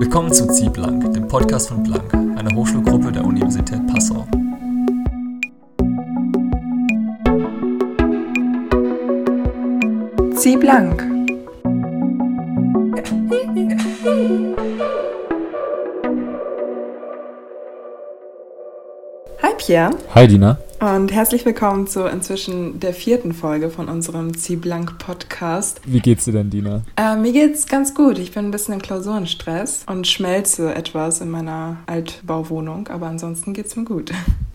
Willkommen zu Zieh Blank, dem Podcast von Blank, einer Hochschulgruppe der Universität Passau. Zieh blank. Hi Pierre Hi Dina. Und herzlich willkommen zu inzwischen der vierten Folge von unserem Zieh blank Podcast. Wie geht's dir denn, Dina? Äh, mir geht's ganz gut. Ich bin ein bisschen im Klausurenstress und schmelze etwas in meiner Altbauwohnung, aber ansonsten geht's mir gut.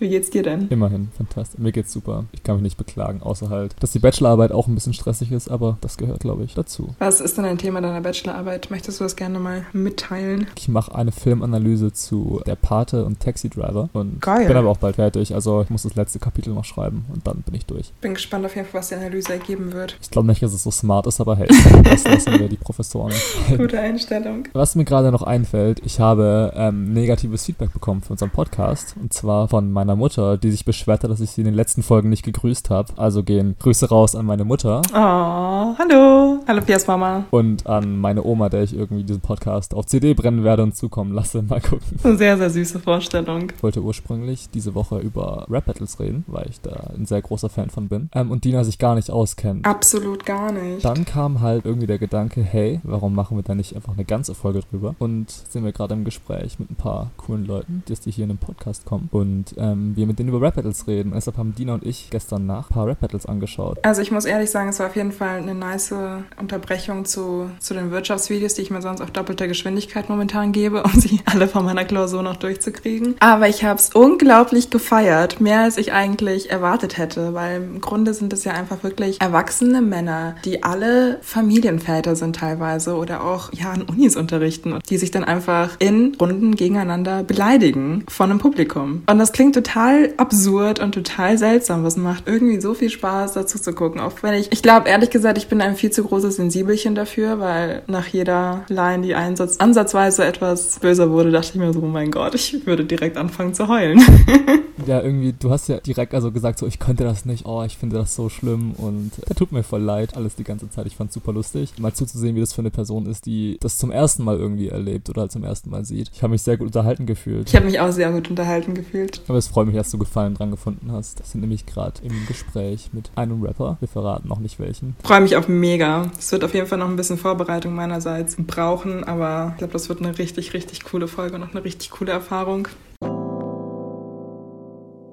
Wie geht's dir denn? Immerhin, fantastisch. Mir geht's super. Ich kann mich nicht beklagen, außer halt, dass die Bachelorarbeit auch ein bisschen stressig ist, aber das gehört, glaube ich, dazu. Was ist denn ein Thema deiner Bachelorarbeit? Möchtest du das gerne mal mitteilen? Ich mache eine Filmanalyse zu Der Pate und Taxi Driver und Geil. bin aber auch bald fertig. Also ich muss das letzte Kapitel noch schreiben und dann bin ich durch. Bin gespannt auf jeden Fall, was die Analyse ergeben wird. Ich glaube nicht, dass es so smart ist, aber hey, das lassen wir die Professoren. Gute Einstellung. Was mir gerade noch einfällt, ich habe ähm, negatives Feedback bekommen für unseren Podcast. Und zwar von meiner Mutter, die sich beschwert hat, dass ich sie in den letzten Folgen nicht gegrüßt habe. Also gehen Grüße raus an meine Mutter Oh, hallo. Hallo Piers Mama. und an meine Oma, der ich irgendwie diesen Podcast auf CD brennen werde und zukommen lasse. Mal gucken. Eine sehr, sehr süße Vorstellung. Ich wollte ursprünglich diese Woche über Rap-Battles reden, weil ich da ein sehr großer Fan von bin. Ähm, und Dina sich gar nicht auskennt. Absolut gar nicht. Dann kam halt irgendwie der Gedanke, hey, warum machen wir da nicht einfach eine ganze Folge drüber? Und sind wir gerade im Gespräch mit ein paar coolen Leuten, dass die hier in den Podcast kommen. Und ähm, wir mit denen über Rap-Battles reden. Und deshalb haben Dina und ich gestern nach ein paar Rap-Battles angeschaut. Also ich muss ehrlich sagen, es war auf jeden Fall eine nice Unterbrechung zu, zu den Wirtschaftsvideos, die ich mir sonst auf doppelter Geschwindigkeit momentan gebe, um sie alle von meiner Klausur noch durchzukriegen. Aber ich habe es unglaublich gefeiert, mehr als ich eigentlich erwartet hätte, weil im Grunde sind es ja einfach wirklich erwachsene Männer, die alle Familienväter sind teilweise oder auch ja an Unis unterrichten und die sich dann einfach in Runden gegeneinander beleidigen von einem Publikum. Und das klingt total absurd und total seltsam. Was macht irgendwie so viel Spaß, dazu zu gucken. Auch wenn ich, ich glaube ehrlich gesagt, ich bin ein viel zu großes Sensibelchen dafür, weil nach jeder Line, die einsatz, ansatzweise etwas böser wurde, dachte ich mir so, oh mein Gott, ich würde direkt anfangen zu heulen. Ja, irgendwie, du hast ja direkt also gesagt, so, ich könnte das nicht, oh, ich finde das so schlimm und da tut mir voll leid, alles die ganze Zeit. Ich fand super lustig. Mal zuzusehen, wie das für eine Person ist, die das zum ersten Mal irgendwie erlebt oder halt zum ersten Mal sieht. Ich habe mich sehr gut unterhalten gefühlt. Ich habe mich auch sehr gut unterhalten gefühlt. Aber es freut mich, dass du Gefallen dran gefunden hast. Das sind nämlich gerade im Gespräch mit einem Rapper. Wir verraten noch nicht welchen. Freue mich auf mega. Es wird auf jeden Fall noch ein bisschen Vorbereitung meinerseits brauchen, aber ich glaube, das wird eine richtig, richtig coole Folge und noch eine richtig coole Erfahrung.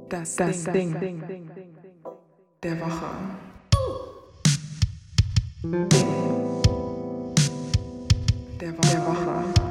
Das, das Ding, der Woche. Der, Wo der Woche.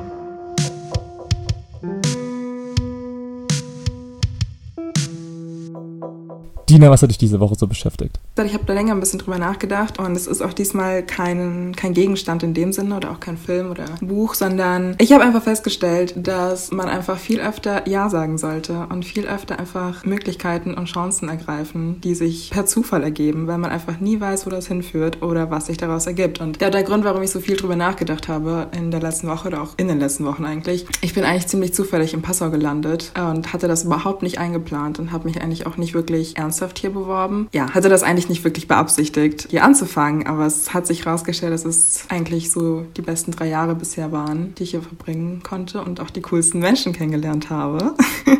Dina, was hat dich diese Woche so beschäftigt? Ich habe da länger ein bisschen drüber nachgedacht und es ist auch diesmal kein, kein Gegenstand in dem Sinne oder auch kein Film oder Buch, sondern ich habe einfach festgestellt, dass man einfach viel öfter Ja sagen sollte und viel öfter einfach Möglichkeiten und Chancen ergreifen, die sich per Zufall ergeben, weil man einfach nie weiß, wo das hinführt oder was sich daraus ergibt. Und der, der Grund, warum ich so viel drüber nachgedacht habe in der letzten Woche oder auch in den letzten Wochen eigentlich, ich bin eigentlich ziemlich zufällig in Passau gelandet und hatte das überhaupt nicht eingeplant und habe mich eigentlich auch nicht wirklich ernsthaft hier beworben. Ja, hatte das eigentlich nicht wirklich beabsichtigt, hier anzufangen, aber es hat sich herausgestellt, dass es eigentlich so die besten drei Jahre bisher waren, die ich hier verbringen konnte und auch die coolsten Menschen kennengelernt habe.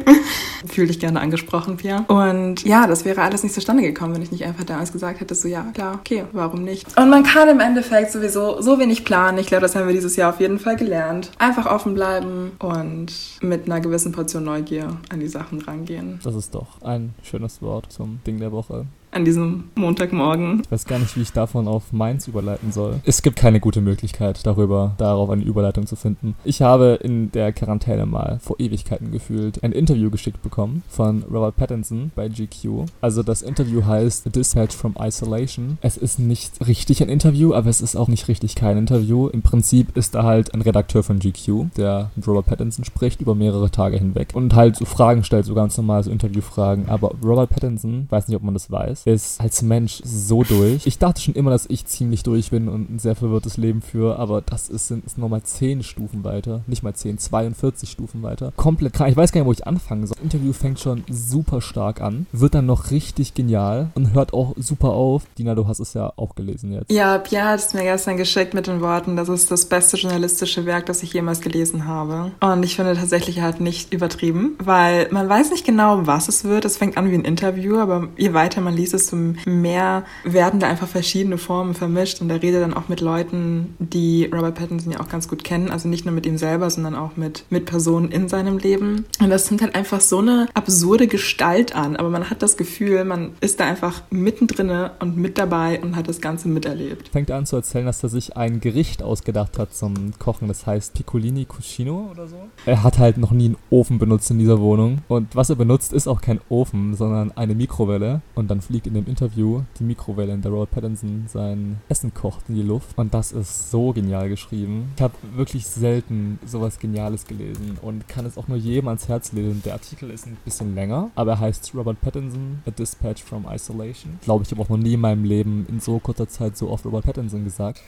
Fühl dich gerne angesprochen, Pia. Und ja, das wäre alles nicht zustande gekommen, wenn ich nicht einfach damals gesagt hätte, so ja, klar, okay, warum nicht? Und man kann im Endeffekt sowieso so wenig planen. Ich glaube, das haben wir dieses Jahr auf jeden Fall gelernt. Einfach offen bleiben und mit einer gewissen Portion Neugier an die Sachen rangehen. Das ist doch ein schönes Wort zum Ding der Woche. An diesem Montagmorgen. Ich weiß gar nicht, wie ich davon auf meins überleiten soll. Es gibt keine gute Möglichkeit, darüber, darauf eine Überleitung zu finden. Ich habe in der Quarantäne mal vor Ewigkeiten gefühlt ein Interview geschickt bekommen von Robert Pattinson bei GQ. Also das Interview heißt Dispatch from Isolation. Es ist nicht richtig ein Interview, aber es ist auch nicht richtig kein Interview. Im Prinzip ist da halt ein Redakteur von GQ, der mit Robert Pattinson spricht über mehrere Tage hinweg und halt so Fragen stellt, so ganz normal so Interviewfragen. Aber Robert Pattinson, weiß nicht, ob man das weiß, ist als Mensch so durch. Ich dachte schon immer, dass ich ziemlich durch bin und ein sehr verwirrtes Leben führe, aber das ist, sind ist nochmal 10 Stufen weiter. Nicht mal 10, 42 Stufen weiter. Komplett krank. Ich weiß gar nicht, wo ich anfangen soll. Das Interview fängt schon super stark an, wird dann noch richtig genial und hört auch super auf. Dina, du hast es ja auch gelesen jetzt. Ja, Pierre hat es mir gestern geschickt mit den Worten, das ist das beste journalistische Werk, das ich jemals gelesen habe. Und ich finde tatsächlich halt nicht übertrieben, weil man weiß nicht genau, was es wird. Es fängt an wie ein Interview, aber je weiter man liest, desto mehr werden da einfach verschiedene Formen vermischt. Und er redet dann auch mit Leuten, die Robert Pattinson ja auch ganz gut kennen. Also nicht nur mit ihm selber, sondern auch mit, mit Personen in seinem Leben. Und das nimmt halt einfach so eine absurde Gestalt an. Aber man hat das Gefühl, man ist da einfach mittendrin und mit dabei und hat das Ganze miterlebt. Fängt an zu erzählen, dass er sich ein Gericht ausgedacht hat zum Kochen. Das heißt Piccolini Cuscino oder so. Er hat halt noch nie einen Ofen benutzt in dieser Wohnung. Und was er benutzt, ist auch kein Ofen, sondern eine Mikrowelle. Und dann fliegt in dem Interview die Mikrowelle, in der Robert Pattinson sein Essen kocht, in die Luft. Und das ist so genial geschrieben. Ich habe wirklich selten sowas Geniales gelesen und kann es auch nur jedem ans Herz legen. Der Artikel ist ein bisschen länger, aber er heißt Robert Pattinson, A Dispatch from Isolation. Glaube ich, habe auch noch nie in meinem Leben in so kurzer Zeit so oft Robert Pattinson gesagt.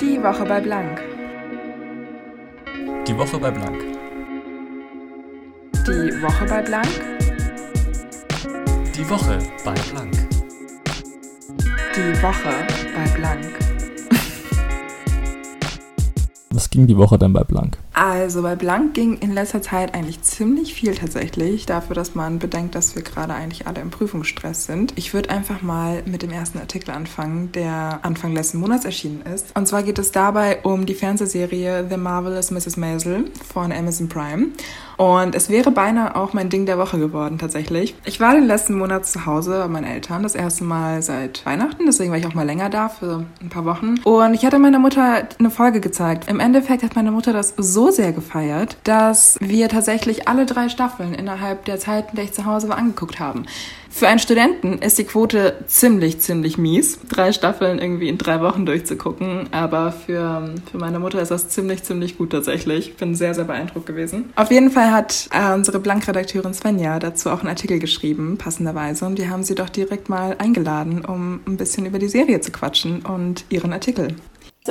Die Woche bei Blank. Die Woche bei Blank. Die Woche bei Blank. Die Woche bei Blank. Die Woche bei Blank. Was ging die Woche denn bei Blank? Also bei Blank ging in letzter Zeit eigentlich ziemlich viel tatsächlich, dafür, dass man bedenkt, dass wir gerade eigentlich alle im Prüfungsstress sind. Ich würde einfach mal mit dem ersten Artikel anfangen, der Anfang letzten Monats erschienen ist. Und zwar geht es dabei um die Fernsehserie The Marvelous Mrs. Maisel von Amazon Prime. Und es wäre beinahe auch mein Ding der Woche geworden tatsächlich. Ich war den letzten Monat zu Hause bei meinen Eltern, das erste Mal seit Weihnachten, deswegen war ich auch mal länger da für ein paar Wochen. Und ich hatte meiner Mutter eine Folge gezeigt. Im Endeffekt hat meine Mutter das so sehr gefeiert, dass wir tatsächlich alle drei Staffeln innerhalb der Zeit, in der ich zu Hause war, angeguckt haben. Für einen Studenten ist die Quote ziemlich, ziemlich mies, drei Staffeln irgendwie in drei Wochen durchzugucken. Aber für, für meine Mutter ist das ziemlich, ziemlich gut tatsächlich. Ich bin sehr, sehr beeindruckt gewesen. Auf jeden Fall hat äh, unsere Blankredakteurin Svenja dazu auch einen Artikel geschrieben, passenderweise. Und wir haben sie doch direkt mal eingeladen, um ein bisschen über die Serie zu quatschen und ihren Artikel.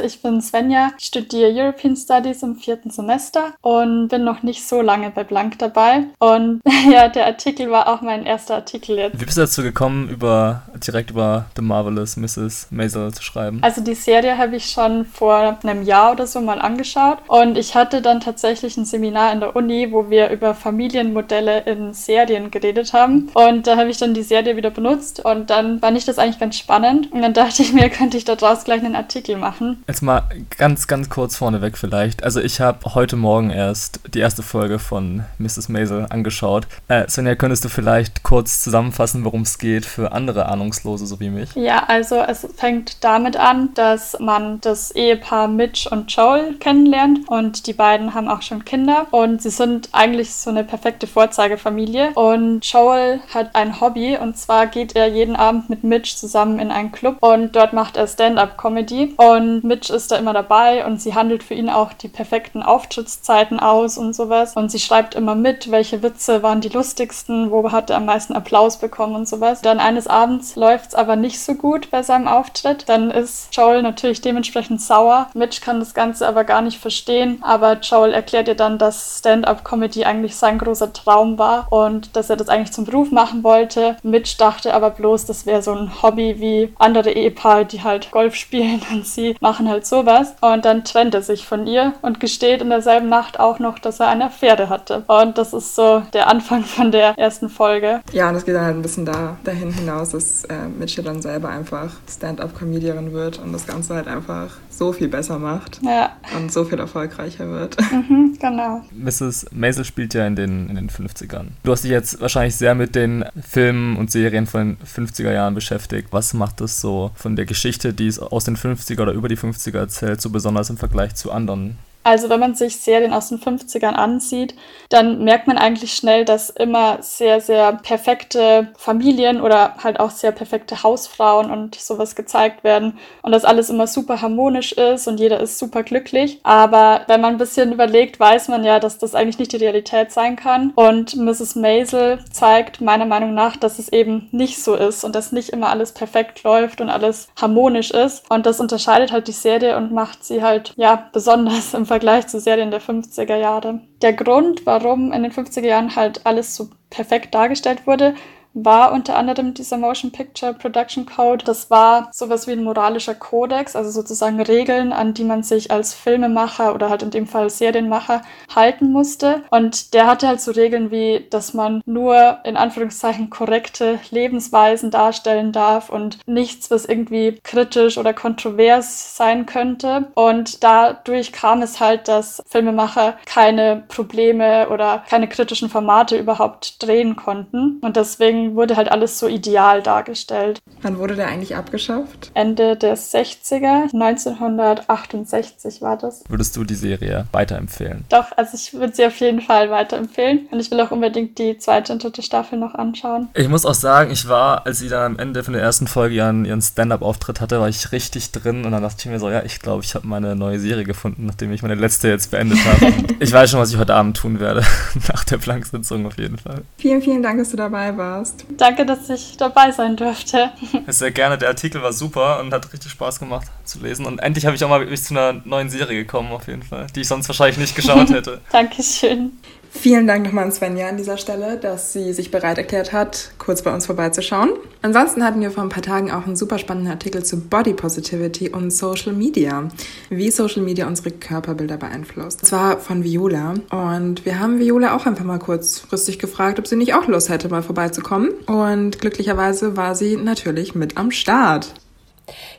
Ich bin Svenja, studiere European Studies im vierten Semester und bin noch nicht so lange bei Blank dabei. Und ja, der Artikel war auch mein erster Artikel jetzt. Wie bist du dazu gekommen, über, direkt über The Marvelous Mrs. Maisel zu schreiben? Also die Serie habe ich schon vor einem Jahr oder so mal angeschaut und ich hatte dann tatsächlich ein Seminar in der Uni, wo wir über Familienmodelle in Serien geredet haben. Und da habe ich dann die Serie wieder benutzt und dann fand ich das eigentlich ganz spannend. Und dann dachte ich mir, könnte ich daraus gleich einen Artikel machen. Jetzt mal ganz, ganz kurz vorneweg vielleicht. Also ich habe heute Morgen erst die erste Folge von Mrs. Maisel angeschaut. Äh, Sonja, könntest du vielleicht kurz zusammenfassen, worum es geht für andere Ahnungslose so wie mich? Ja, also es fängt damit an, dass man das Ehepaar Mitch und Joel kennenlernt und die beiden haben auch schon Kinder und sie sind eigentlich so eine perfekte Vorzeigefamilie und Joel hat ein Hobby und zwar geht er jeden Abend mit Mitch zusammen in einen Club und dort macht er Stand-up-Comedy und Mitch ist da immer dabei und sie handelt für ihn auch die perfekten Auftrittszeiten aus und sowas. Und sie schreibt immer mit, welche Witze waren die lustigsten, wo hat er am meisten Applaus bekommen und sowas. Dann eines Abends läuft es aber nicht so gut bei seinem Auftritt. Dann ist Joel natürlich dementsprechend sauer. Mitch kann das Ganze aber gar nicht verstehen. Aber Joel erklärt ihr dann, dass Stand-up-Comedy eigentlich sein großer Traum war und dass er das eigentlich zum Beruf machen wollte. Mitch dachte aber bloß, das wäre so ein Hobby wie andere Ehepaare, die halt Golf spielen und sie machen machen halt sowas. Und dann trennt er sich von ihr und gesteht in derselben Nacht auch noch, dass er eine Affäre hatte. Und das ist so der Anfang von der ersten Folge. Ja, und es geht dann halt ein bisschen da, dahin hinaus, dass äh, Mitchell dann selber einfach Stand-up-Comedian wird und das Ganze halt einfach so viel besser macht ja. und so viel erfolgreicher wird. Mhm, genau. Mrs. Maisel spielt ja in den, in den 50ern. Du hast dich jetzt wahrscheinlich sehr mit den Filmen und Serien von den 50er Jahren beschäftigt. Was macht das so von der Geschichte, die es aus den 50er oder über die 50er erzählt, so besonders im Vergleich zu anderen Also wenn man sich Serien aus den 50ern ansieht, dann merkt man eigentlich schnell, dass immer sehr, sehr perfekte Familien oder halt auch sehr perfekte Hausfrauen und sowas gezeigt werden und dass alles immer super harmonisch ist und jeder ist super glücklich. Aber wenn man ein bisschen überlegt, weiß man ja, dass das eigentlich nicht die Realität sein kann. Und Mrs. Maisel zeigt meiner Meinung nach, dass es eben nicht so ist und dass nicht immer alles perfekt läuft und alles harmonisch ist. Und das unterscheidet halt die Serie und macht sie halt, ja, besonders im Vergleich zu Serien der 50er Jahre. Der Grund, warum in den 50er Jahren halt alles so perfekt dargestellt wurde, war unter anderem dieser Motion Picture Production Code. Das war sowas wie ein moralischer Kodex, also sozusagen Regeln, an die man sich als Filmemacher oder halt in dem Fall Serienmacher halten musste. Und der hatte halt so Regeln wie, dass man nur in Anführungszeichen korrekte Lebensweisen darstellen darf und nichts, was irgendwie kritisch oder kontrovers sein könnte. Und dadurch kam es halt, dass Filmemacher keine Probleme oder keine kritischen Formate überhaupt drehen konnten. Und deswegen wurde halt alles so ideal dargestellt. Wann wurde der eigentlich abgeschafft? Ende der 60er, 1968 war das. Würdest du die Serie weiterempfehlen? Doch, also ich würde sie auf jeden Fall weiterempfehlen. Und ich will auch unbedingt die zweite und dritte Staffel noch anschauen. Ich muss auch sagen, ich war, als sie dann am Ende von der ersten Folge ihren, ihren Stand-Up-Auftritt hatte, war ich richtig drin und dann dachte ich mir so, ja, ich glaube, ich habe meine neue Serie gefunden, nachdem ich meine letzte jetzt beendet habe. ich weiß schon, was ich heute Abend tun werde. Nach der Planksitzung auf jeden Fall. Vielen, vielen Dank, dass du dabei warst hast. Danke, dass ich dabei sein durfte. Sehr gerne. Der Artikel war super und hat richtig Spaß gemacht zu lesen. Und endlich habe ich auch mal wirklich zu einer neuen Serie gekommen, auf jeden Fall, die ich sonst wahrscheinlich nicht geschaut hätte. Dankeschön. Vielen Dank nochmal an Svenja an dieser Stelle, dass sie sich bereit erklärt hat, kurz bei uns vorbeizuschauen. Ansonsten hatten wir vor ein paar Tagen auch einen super spannenden Artikel zu Body Positivity und Social Media, wie Social Media unsere Körperbilder beeinflusst. Das war von Viola und wir haben Viola auch einfach mal kurzfristig gefragt, ob sie nicht auch Lust hätte, mal vorbeizukommen. Und glücklicherweise war sie natürlich mit am Start.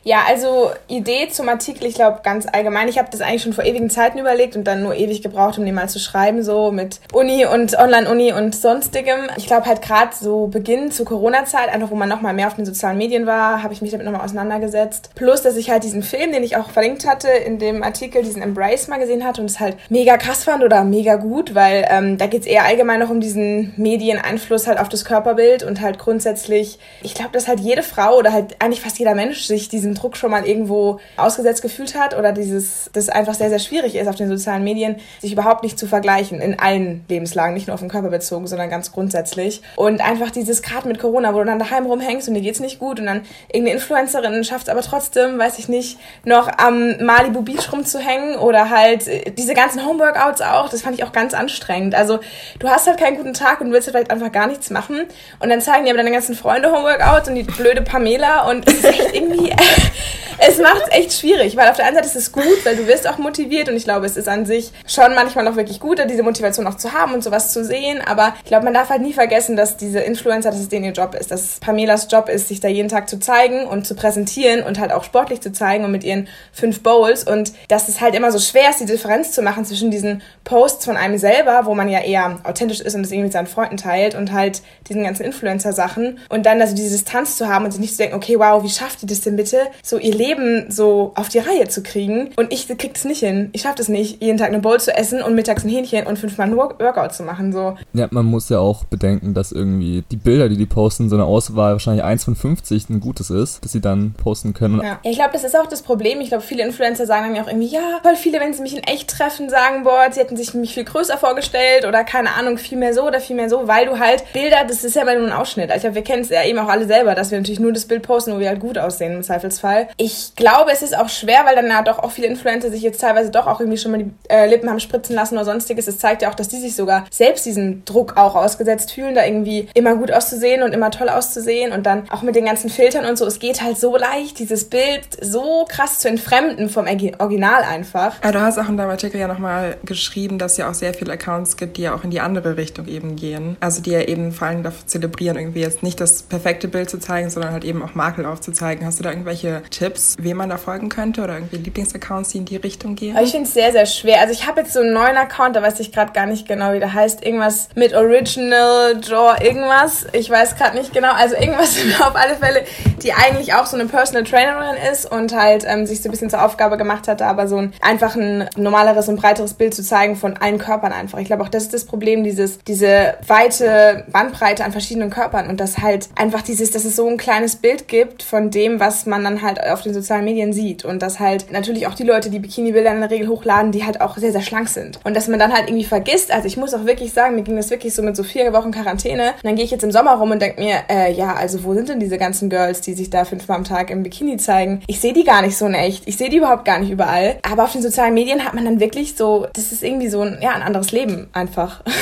Ja, also Idee zum Artikel, ich glaube ganz allgemein. Ich habe das eigentlich schon vor ewigen Zeiten überlegt und dann nur ewig gebraucht, um den mal zu schreiben, so mit Uni und Online-Uni und sonstigem. Ich glaube halt gerade so Beginn zur Corona-Zeit, einfach wo man nochmal mehr auf den sozialen Medien war, habe ich mich damit nochmal auseinandergesetzt. Plus, dass ich halt diesen Film, den ich auch verlinkt hatte, in dem Artikel, diesen Embrace mal gesehen hatte und es halt mega krass fand oder mega gut, weil ähm, da geht's eher allgemein noch um diesen Medieneinfluss halt auf das Körperbild und halt grundsätzlich, ich glaube, dass halt jede Frau oder halt eigentlich fast jeder Mensch sich diesen Druck schon mal irgendwo ausgesetzt gefühlt hat oder dieses, das einfach sehr, sehr schwierig ist auf den sozialen Medien, sich überhaupt nicht zu vergleichen in allen Lebenslagen, nicht nur auf den Körper bezogen, sondern ganz grundsätzlich. Und einfach dieses gerade mit Corona, wo du dann daheim rumhängst und dir geht's nicht gut und dann irgendeine Influencerin schafft es aber trotzdem, weiß ich nicht, noch am Malibu Beach rumzuhängen oder halt äh, diese ganzen Homeworkouts auch, das fand ich auch ganz anstrengend. Also du hast halt keinen guten Tag und willst halt einfach gar nichts machen und dann zeigen dir aber deine ganzen Freunde Homeworkouts und die blöde Pamela und es ist echt irgendwie es macht es echt schwierig, weil auf der einen Seite ist es gut, weil du wirst auch motiviert und ich glaube, es ist an sich schon manchmal auch wirklich gut, diese Motivation auch zu haben und sowas zu sehen, aber ich glaube, man darf halt nie vergessen, dass diese Influencer, dass es denen ihr Job ist, dass Pamelas Job ist, sich da jeden Tag zu zeigen und zu präsentieren und halt auch sportlich zu zeigen und mit ihren fünf Bowls und dass es halt immer so schwer ist, die Differenz zu machen zwischen diesen Posts von einem selber, wo man ja eher authentisch ist und es irgendwie mit seinen Freunden teilt und halt diesen ganzen Influencer-Sachen und dann also diese Distanz zu haben und sich nicht zu denken, okay, wow, wie schafft die das denn bitte, so ihr Leben so auf die Reihe zu kriegen. Und ich krieg das nicht hin. Ich schaffe das nicht, jeden Tag eine Bowl zu essen und mittags ein Hähnchen und fünfmal ein Workout zu machen. So. Ja, man muss ja auch bedenken, dass irgendwie die Bilder, die die posten, so eine Auswahl wahrscheinlich 1 von 50 ein gutes ist, dass sie dann posten können. Ja, ich glaube, das ist auch das Problem. Ich glaube, viele Influencer sagen dann ja auch irgendwie, ja, voll viele, wenn sie mich in echt treffen, sagen, boah, sie hätten sich mich viel größer vorgestellt oder keine Ahnung, viel mehr so oder viel mehr so, weil du halt Bilder, das ist ja immer nur ein Ausschnitt. Also ich glaube, wir kennen es ja eben auch alle selber, dass wir natürlich nur das Bild posten, wo wir halt gut aussehen im Zweifelsfall. Ich glaube, es ist auch schwer, weil dann ja doch auch viele Influencer sich jetzt teilweise doch auch irgendwie schon mal die äh, Lippen haben spritzen lassen oder sonstiges. Es zeigt ja auch, dass die sich sogar selbst diesem Druck auch ausgesetzt fühlen, da irgendwie immer gut auszusehen und immer toll auszusehen und dann auch mit den ganzen Filtern und so. Es geht halt so leicht, dieses Bild so krass zu entfremden vom Original einfach. Ja, du hast auch in deinem Artikel ja nochmal geschrieben, dass es ja auch sehr viele Accounts gibt, die ja auch in die andere Richtung eben gehen. Also die ja eben vor allem dafür zelebrieren, irgendwie jetzt nicht das perfekte Bild zu zeigen, sondern halt eben auch Makel aufzuzeigen. Hast du da irgendwelche Tipps, wem man da folgen könnte oder irgendwie Lieblingsaccounts, die in die Richtung gehen? Ich finde es sehr, sehr schwer. Also ich habe jetzt so einen neuen Account, da weiß ich gerade gar nicht genau, wie der heißt. Irgendwas mit Original Draw irgendwas. Ich weiß gerade nicht genau. Also irgendwas auf alle Fälle, die eigentlich auch so eine Personal Trainerin ist und halt ähm, sich so ein bisschen zur Aufgabe gemacht hatte, aber so ein einfach ein normaleres und breiteres Bild zu zeigen von allen Körpern einfach. Ich glaube auch, das ist das Problem, dieses, diese weite Bandbreite an verschiedenen Körpern und das halt einfach dieses, dass es so ein kleines Bild gibt von dem, was man dann halt auf den sozialen Medien sieht und dass halt natürlich auch die Leute, die Bikini-Bilder in der Regel hochladen, die halt auch sehr, sehr schlank sind und dass man dann halt irgendwie vergisst, also ich muss auch wirklich sagen, mir ging das wirklich so mit so vier Wochen Quarantäne und dann gehe ich jetzt im Sommer rum und denke mir, äh, ja, also wo sind denn diese ganzen Girls, die sich da fünfmal am Tag im Bikini zeigen? Ich sehe die gar nicht so in echt, ich sehe die überhaupt gar nicht überall, aber auf den sozialen Medien hat man dann wirklich so, das ist irgendwie so ein, ja, ein anderes Leben einfach.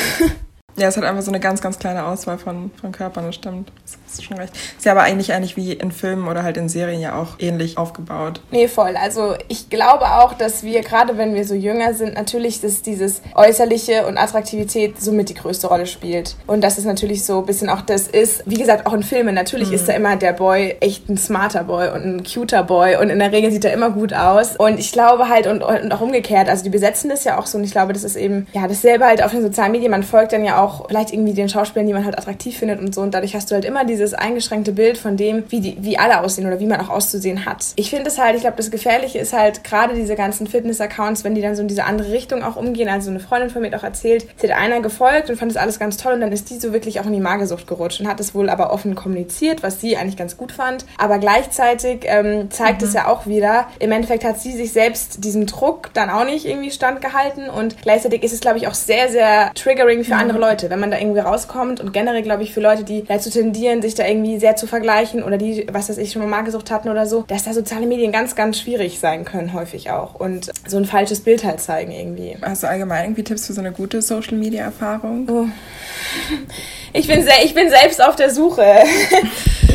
Ja, es hat einfach so eine ganz, ganz kleine Auswahl von, von Körpern, das stimmt. Das ist schon recht. Ist ja aber eigentlich eigentlich wie in Filmen oder halt in Serien ja auch ähnlich aufgebaut. Nee, voll. Also ich glaube auch, dass wir, gerade wenn wir so jünger sind, natürlich, dass dieses Äußerliche und Attraktivität somit die größte Rolle spielt. Und dass es natürlich so ein bisschen auch das ist, wie gesagt, auch in Filmen. Natürlich mhm. ist da immer der Boy echt ein smarter Boy und ein cuter Boy und in der Regel sieht er immer gut aus. Und ich glaube halt, und, und auch umgekehrt, also die besetzen das ja auch so und ich glaube, das ist eben, ja, dasselbe halt auf den sozialen Medien. Man folgt dann ja auch vielleicht irgendwie den Schauspielern, die man halt attraktiv findet und so. Und dadurch hast du halt immer dieses eingeschränkte Bild von dem, wie, die, wie alle aussehen oder wie man auch auszusehen hat. Ich finde es halt, ich glaube, das Gefährliche ist halt gerade diese ganzen Fitness-Accounts, wenn die dann so in diese andere Richtung auch umgehen. Also eine Freundin von mir hat auch erzählt, sie hat einer gefolgt und fand das alles ganz toll und dann ist die so wirklich auch in die Magersucht gerutscht und hat es wohl aber offen kommuniziert, was sie eigentlich ganz gut fand. Aber gleichzeitig ähm, zeigt mhm. es ja auch wieder, im Endeffekt hat sie sich selbst diesem Druck dann auch nicht irgendwie standgehalten und gleichzeitig ist es, glaube ich, auch sehr, sehr triggering für mhm. andere Leute. Leute, wenn man da irgendwie rauskommt und generell glaube ich für Leute, die dazu tendieren, sich da irgendwie sehr zu vergleichen oder die, was weiß ich, schon mal Magersucht hatten oder so, dass da soziale Medien ganz, ganz schwierig sein können, häufig auch und so ein falsches Bild halt zeigen irgendwie. Hast du allgemein irgendwie Tipps für so eine gute Social Media Erfahrung? Oh. Ich bin, ich bin selbst auf der Suche.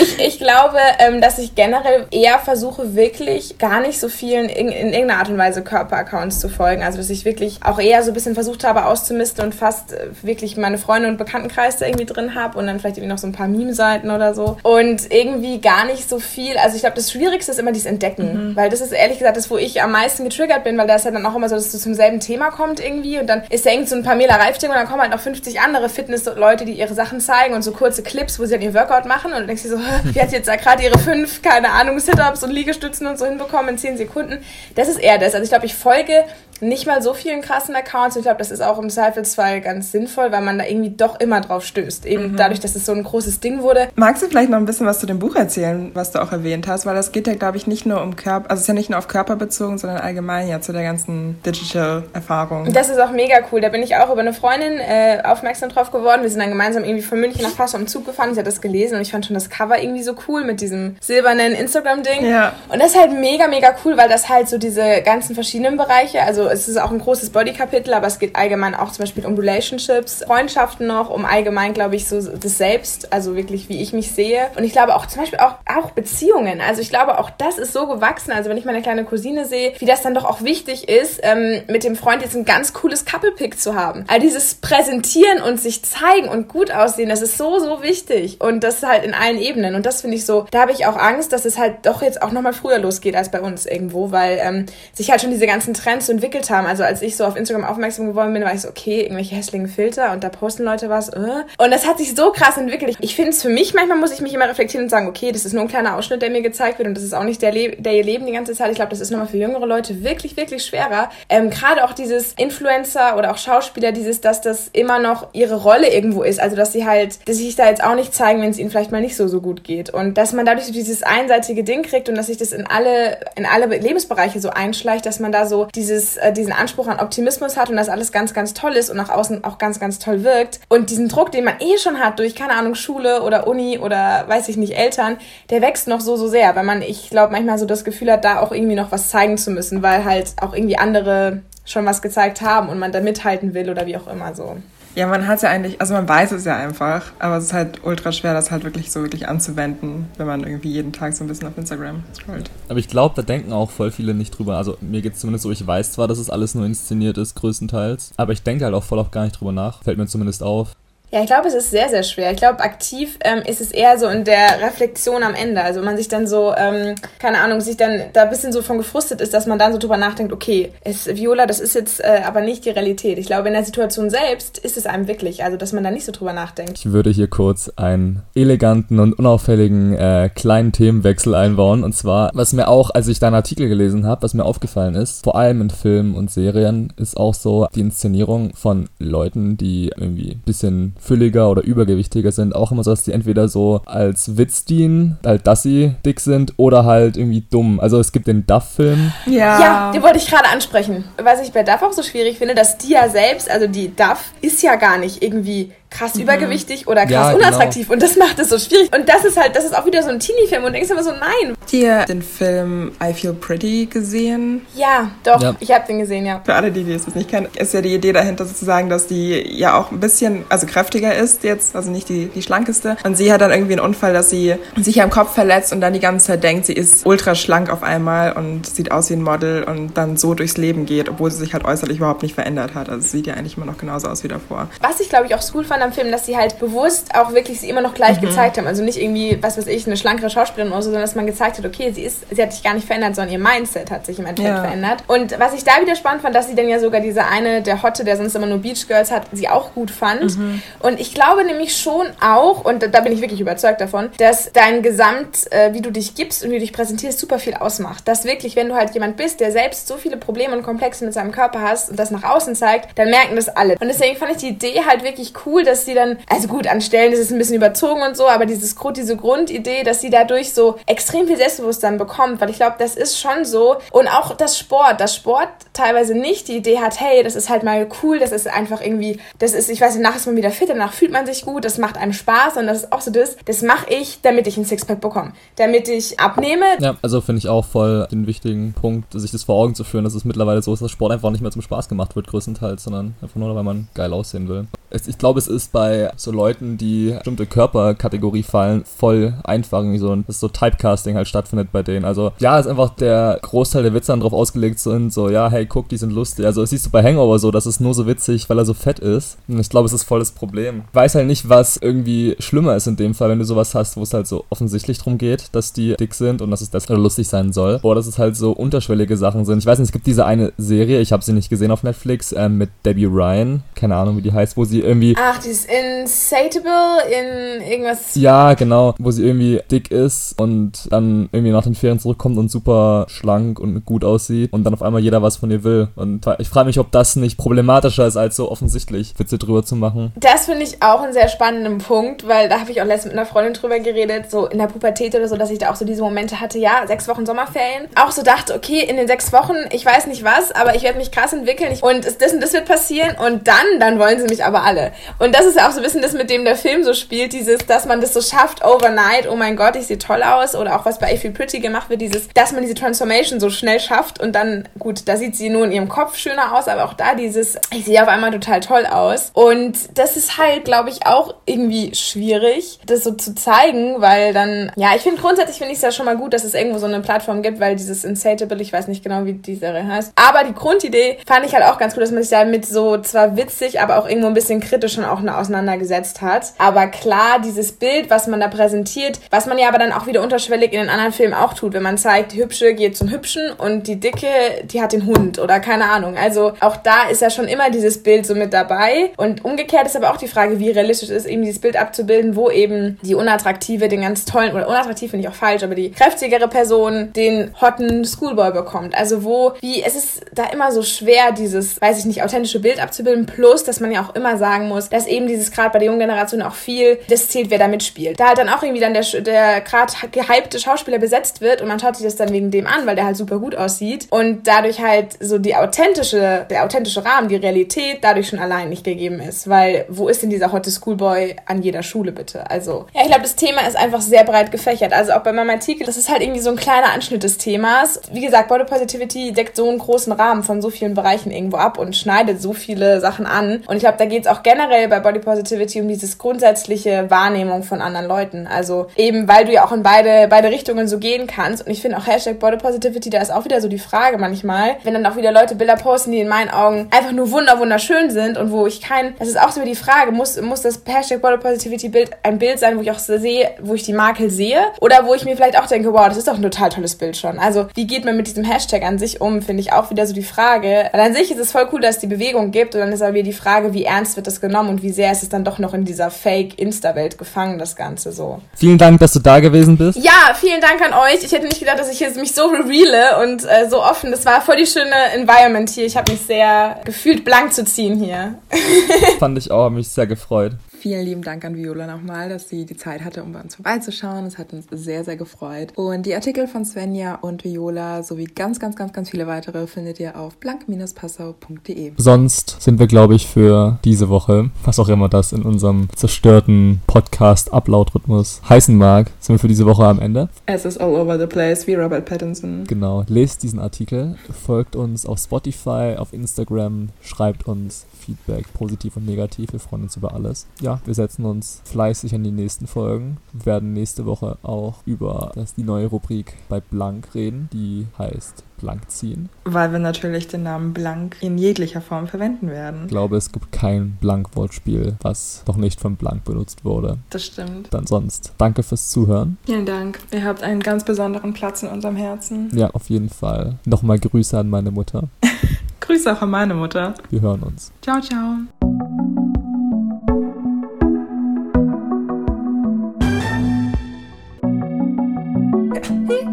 ich, ich glaube, ähm, dass ich generell eher versuche, wirklich gar nicht so vielen in, in irgendeiner Art und Weise Körperaccounts zu folgen. Also, dass ich wirklich auch eher so ein bisschen versucht habe auszumisten und fast äh, wirklich meine Freunde und Bekanntenkreis da irgendwie drin habe und dann vielleicht irgendwie noch so ein paar Meme-Seiten oder so. Und irgendwie gar nicht so viel. Also, ich glaube, das Schwierigste ist immer dieses Entdecken. Mhm. Weil das ist ehrlich gesagt das, wo ich am meisten getriggert bin, weil da ist ja dann auch immer so, dass du zum selben Thema kommt irgendwie und dann ist da irgend so ein Pamela Reif-Ding und dann kommen halt noch 50 andere Fitness-Leute, die ihre Sachen zeigen und so kurze Clips, wo sie dann ihr Workout machen und du denkst dir so, wie hat jetzt gerade ihre fünf, keine Ahnung, Sit-Ups und Liegestützen und so hinbekommen in zehn Sekunden. Das ist eher das. Also ich glaube, ich folge nicht mal so vielen krassen Accounts. Ich glaube, das ist auch im Zweifelsfall ganz sinnvoll, weil man da irgendwie doch immer drauf stößt. Eben mhm. dadurch, dass es so ein großes Ding wurde. Magst du vielleicht noch ein bisschen was zu dem Buch erzählen, was du auch erwähnt hast? Weil das geht ja, glaube ich, nicht nur um Körper, also es ist ja nicht nur auf Körper bezogen, sondern allgemein ja zu der ganzen Digital-Erfahrung. Das ist auch mega cool. Da bin ich auch über eine Freundin äh, aufmerksam drauf geworden. Wir sind dann gemeinsam irgendwie von München nach Passau im Zug gefahren. Sie hat das gelesen und ich fand schon das Cover irgendwie so cool mit diesem silbernen Instagram-Ding. Ja. Und das ist halt mega, mega cool, weil das halt so diese ganzen verschiedenen Bereiche, also es ist auch ein großes Body-Kapitel, aber es geht allgemein auch zum Beispiel um Relationships, Freundschaften noch, um allgemein, glaube ich, so das Selbst, also wirklich, wie ich mich sehe. Und ich glaube auch zum Beispiel auch, auch Beziehungen. Also ich glaube auch, das ist so gewachsen. Also wenn ich meine kleine Cousine sehe, wie das dann doch auch wichtig ist, ähm, mit dem Freund jetzt ein ganz cooles Couple-Pick zu haben. All dieses Präsentieren und sich zeigen und gut aussehen, das ist so, so wichtig. Und das halt in allen Ebenen. Und das finde ich so, da habe ich auch Angst, dass es halt doch jetzt auch nochmal früher losgeht als bei uns irgendwo, weil ähm, sich halt schon diese ganzen Trends so entwickelt haben. Also als ich so auf Instagram aufmerksam geworden bin, war ich so, okay, irgendwelche hässlichen Filter und da posten Leute was. Äh. Und das hat sich so krass entwickelt. Ich finde es für mich, manchmal muss ich mich immer reflektieren und sagen, okay, das ist nur ein kleiner Ausschnitt, der mir gezeigt wird und das ist auch nicht der, Le der ihr Leben die ganze Zeit. Ich glaube, das ist nochmal für jüngere Leute wirklich, wirklich schwerer. Ähm, Gerade auch dieses Influencer oder auch Schauspieler, dieses, dass das immer noch ihre Rolle irgendwo ist. Also, dass sie halt, dass sie sich da jetzt auch nicht zeigen, wenn es ihnen vielleicht mal nicht so, so gut geht. Und dass man dadurch dieses einseitige Ding kriegt und dass sich das in alle, in alle Lebensbereiche so einschleicht, dass man da so dieses, äh, diesen Anspruch an Optimismus hat und dass alles ganz, ganz toll ist und nach außen auch ganz, ganz toll wirkt. Und diesen Druck, den man eh schon hat durch, keine Ahnung, Schule oder Uni oder weiß ich nicht, Eltern, der wächst noch so, so sehr, weil man, ich glaube, manchmal so das Gefühl hat, da auch irgendwie noch was zeigen zu müssen, weil halt auch irgendwie andere schon was gezeigt haben und man da mithalten will oder wie auch immer so. Ja, man hat ja eigentlich, also man weiß es ja einfach, aber es ist halt ultra schwer, das halt wirklich so wirklich anzuwenden, wenn man irgendwie jeden Tag so ein bisschen auf Instagram scrollt. Aber ich glaube, da denken auch voll viele nicht drüber. Also mir geht es zumindest so, ich weiß zwar, dass es alles nur inszeniert ist, größtenteils, aber ich denke halt auch voll auch gar nicht drüber nach. Fällt mir zumindest auf. Ja, ich glaube, es ist sehr, sehr schwer. Ich glaube, aktiv ähm, ist es eher so in der Reflexion am Ende. Also man sich dann so, ähm, keine Ahnung, sich dann da ein bisschen so von gefrustet ist, dass man dann so drüber nachdenkt, okay, es, Viola, das ist jetzt äh, aber nicht die Realität. Ich glaube, in der Situation selbst ist es einem wirklich, also dass man da nicht so drüber nachdenkt. Ich würde hier kurz einen eleganten und unauffälligen äh, kleinen Themenwechsel einbauen. Und zwar, was mir auch, als ich deinen Artikel gelesen habe, was mir aufgefallen ist, vor allem in Filmen und Serien, ist auch so die Inszenierung von Leuten, die irgendwie ein bisschen fülliger oder übergewichtiger sind, auch immer so, dass die entweder so als Witz dienen, halt, dass sie dick sind, oder halt irgendwie dumm. Also es gibt den Duff-Film. Ja. Ja, den wollte ich gerade ansprechen. Was ich bei Duff auch so schwierig finde, dass die ja selbst, also die Duff ist ja gar nicht irgendwie krass mhm. übergewichtig oder krass ja, genau. unattraktiv. Genau. Und das macht es so schwierig. Und das ist halt, das ist auch wieder so ein Teenie-Film und du denkst immer so, nein. Habt ihr den Film I Feel Pretty gesehen? Ja, doch. Ja. Ich habe den gesehen, ja. Für alle, die, es nicht kennen, ist ja die Idee dahinter sozusagen, dass die ja auch ein bisschen, also kräftiger ist jetzt, also nicht die, die schlankeste. Und sie hat dann irgendwie einen Unfall, dass sie sich am Kopf verletzt und dann die ganze Zeit denkt, sie ist ultra schlank auf einmal und sieht aus wie ein Model und dann so durchs Leben geht, obwohl sie sich halt äußerlich überhaupt nicht verändert hat. Also sie sieht ja eigentlich immer noch genauso aus wie davor. Was ich glaube ich auch cool fand am Film, dass sie halt bewusst auch wirklich sie immer noch gleich mhm. gezeigt haben. Also nicht irgendwie, was weiß ich, eine schlankere Schauspielerin oder so, sondern dass man gezeigt hat, okay, sie ist, sie hat sich gar nicht verändert, sondern ihr Mindset hat sich im Endeffekt ja. verändert. Und was ich da wieder spannend fand, dass sie dann ja sogar diese eine, der Hotte, der sonst immer nur Beach Girls hat, sie auch gut fand. Mhm. Und ich glaube nämlich schon auch, und da bin ich wirklich überzeugt davon, dass dein Gesamt, äh, wie du dich gibst und wie du dich präsentierst, super viel ausmacht. Dass wirklich, wenn du halt jemand bist, der selbst so viele Probleme und Komplexe mit seinem Körper hast und das nach außen zeigt, dann merken das alle. Und deswegen fand ich die Idee halt wirklich cool, dass sie dann, also gut, an Stellen ist es ein bisschen überzogen und so, aber dieses, diese Grundidee, dass sie dadurch so extrem viel Selbstbewusstsein bekommt, weil ich glaube, das ist schon so. Und auch das Sport, dass Sport teilweise nicht die Idee hat, hey, das ist halt mal cool, das ist einfach irgendwie, das ist, ich weiß nicht, nachher ist man wieder fit, danach fühlt man sich gut, das macht einem Spaß und das ist auch so das, das mache ich, damit ich ein Sixpack bekomme, damit ich abnehme. Ja, also finde ich auch voll den wichtigen Punkt, sich das vor Augen zu führen, dass es mittlerweile so ist, dass Sport einfach nicht mehr zum Spaß gemacht wird, größtenteils, sondern einfach nur, weil man geil aussehen will. Ich glaube, es ist bei so Leuten, die bestimmte Körperkategorie fallen, voll einfach irgendwie so, dass so Typecasting halt stattfindet bei denen. Also ja, ist einfach der Großteil der Witze dann drauf ausgelegt sind, so ja, hey, guck, die sind lustig. Also es siehst du bei Hangover so, das ist nur so witzig, weil er so fett ist. Und ich glaube, es ist voll das Problem. Ich weiß halt nicht, was irgendwie schlimmer ist in dem Fall, wenn du sowas hast, wo es halt so offensichtlich drum geht, dass die dick sind und dass es das lustig sein soll. Oder dass es halt so unterschwellige Sachen sind. Ich weiß nicht, es gibt diese eine Serie, ich habe sie nicht gesehen auf Netflix, ähm, mit Debbie Ryan, keine Ahnung, wie die heißt, wo sie irgendwie. Ach, die ist Insatiable in irgendwas. Ja, genau, wo sie irgendwie dick ist und dann irgendwie nach den Ferien zurückkommt und super schlank und gut aussieht und dann auf einmal jeder was von ihr will. Und ich frage mich, ob das nicht problematischer ist, als so offensichtlich Witze drüber zu machen. Das finde ich auch einen sehr spannenden Punkt, weil da habe ich auch letztens mit einer Freundin drüber geredet, so in der Pubertät oder so, dass ich da auch so diese Momente hatte, ja, sechs Wochen Sommerferien. Auch so dachte, okay, in den sechs Wochen, ich weiß nicht was, aber ich werde mich krass entwickeln und das und das wird passieren und dann, dann wollen sie mich aber alle. Und das ist ja auch so ein bisschen das, mit dem der Film so spielt, dieses, dass man das so schafft, overnight, oh mein Gott, ich sehe toll aus, oder auch was bei I Feel Pretty gemacht wird, dieses, dass man diese Transformation so schnell schafft und dann, gut, da sieht sie nur in ihrem Kopf schöner aus, aber auch da dieses, ich sehe auf einmal total toll aus. Und das ist halt, glaube ich, auch irgendwie schwierig, das so zu zeigen, weil dann, ja, ich finde grundsätzlich finde ich es ja schon mal gut, dass es irgendwo so eine Plattform gibt, weil dieses Insatiable, ich weiß nicht genau, wie die Serie heißt, aber die Grundidee fand ich halt auch ganz cool, dass man sich damit so zwar witzig, aber auch irgendwo ein bisschen kritisch und auch auseinandergesetzt hat. Aber klar, dieses Bild, was man da präsentiert, was man ja aber dann auch wieder unterschwellig in den anderen Filmen auch tut, wenn man zeigt, die Hübsche geht zum Hübschen und die Dicke, die hat den Hund oder keine Ahnung. Also auch da ist ja schon immer dieses Bild so mit dabei. Und umgekehrt ist aber auch die Frage, wie realistisch ist eben dieses Bild abzubilden, wo eben die unattraktive, den ganz tollen, oder unattraktiv finde ich auch falsch, aber die kräftigere Person den hotten Schoolboy bekommt. Also wo, wie, es ist da immer so schwer, dieses, weiß ich nicht, authentische Bild abzubilden, plus, dass man ja auch immer sagen muss, dass eben dieses gerade bei der jungen Generation auch viel, das zählt, wer da mitspielt. Da halt dann auch irgendwie dann der, der gerade gehypte Schauspieler besetzt wird und man schaut sich das dann wegen dem an, weil der halt super gut aussieht und dadurch halt so die authentische, der authentische Rahmen, die Realität dadurch schon allein nicht gegeben ist, weil wo ist denn dieser hotte Schoolboy an jeder Schule bitte? Also, ja, ich glaube, das Thema ist einfach sehr breit gefächert. Also auch bei meinem Artikel, das ist halt irgendwie so ein kleiner Anschnitt des Themas. Wie gesagt, Body Positivity deckt so einen großen Rahmen von so vielen Bereichen irgendwo ab und schneidet so viele Sachen an und ich glaube, da geht es auch generell bei Body Positivity um dieses grundsätzliche Wahrnehmung von anderen Leuten. Also eben, weil du ja auch in beide, beide Richtungen so gehen kannst. Und ich finde auch Hashtag Body Positivity, da ist auch wieder so die Frage manchmal, wenn dann auch wieder Leute Bilder posten, die in meinen Augen einfach nur wunder wunderschön sind und wo ich kein, das ist auch so die Frage, muss, muss das Hashtag Body Positivity Bild ein Bild sein, wo ich auch sehe, wo ich die Makel sehe oder wo ich mir vielleicht auch denke, wow, das ist doch ein total tolles Bild schon. Also wie geht man mit diesem Hashtag an sich um, finde ich auch wieder so die Frage. Weil an sich ist es voll cool, dass es die Bewegung gibt und dann ist aber wieder die Frage, wie ernst wird das genommen und wie sehr ist es dann doch noch in dieser Fake-Insta-Welt gefangen, das Ganze so. Vielen Dank, dass du da gewesen bist. Ja, vielen Dank an euch. Ich hätte nicht gedacht, dass ich jetzt mich so reveale und äh, so offen. Das war voll die schöne Environment hier. Ich habe mich sehr gefühlt blank zu ziehen hier. Fand ich auch, mich sehr gefreut. Vielen lieben Dank an Viola nochmal, dass sie die Zeit hatte, um bei uns vorbeizuschauen. Es hat uns sehr, sehr gefreut. Und die Artikel von Svenja und Viola sowie ganz, ganz, ganz, ganz viele weitere findet ihr auf blank-passau.de. Sonst sind wir, glaube ich, für diese Woche, was auch immer das in unserem zerstörten Podcast-Upload-Rhythmus heißen mag, sind wir für diese Woche am Ende. Es ist all over the place, wie Robert Pattinson. Genau, lest diesen Artikel, folgt uns auf Spotify, auf Instagram, schreibt uns Feedback, positiv und negativ. Wir freuen uns über alles. Ja, wir setzen uns fleißig an die nächsten Folgen. Wir werden nächste Woche auch über das, die neue Rubrik bei Blank reden, die heißt Blank ziehen. Weil wir natürlich den Namen Blank in jeglicher Form verwenden werden. Ich glaube, es gibt kein Blank-Wortspiel, was noch nicht von Blank benutzt wurde. Das stimmt. Dann sonst, danke fürs Zuhören. Vielen Dank. Ihr habt einen ganz besonderen Platz in unserem Herzen. Ja, auf jeden Fall. Nochmal Grüße an meine Mutter. Grüße auch an meine Mutter. Wir hören uns. Ciao, ciao.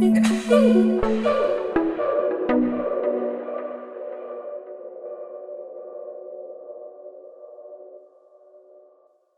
Yeah.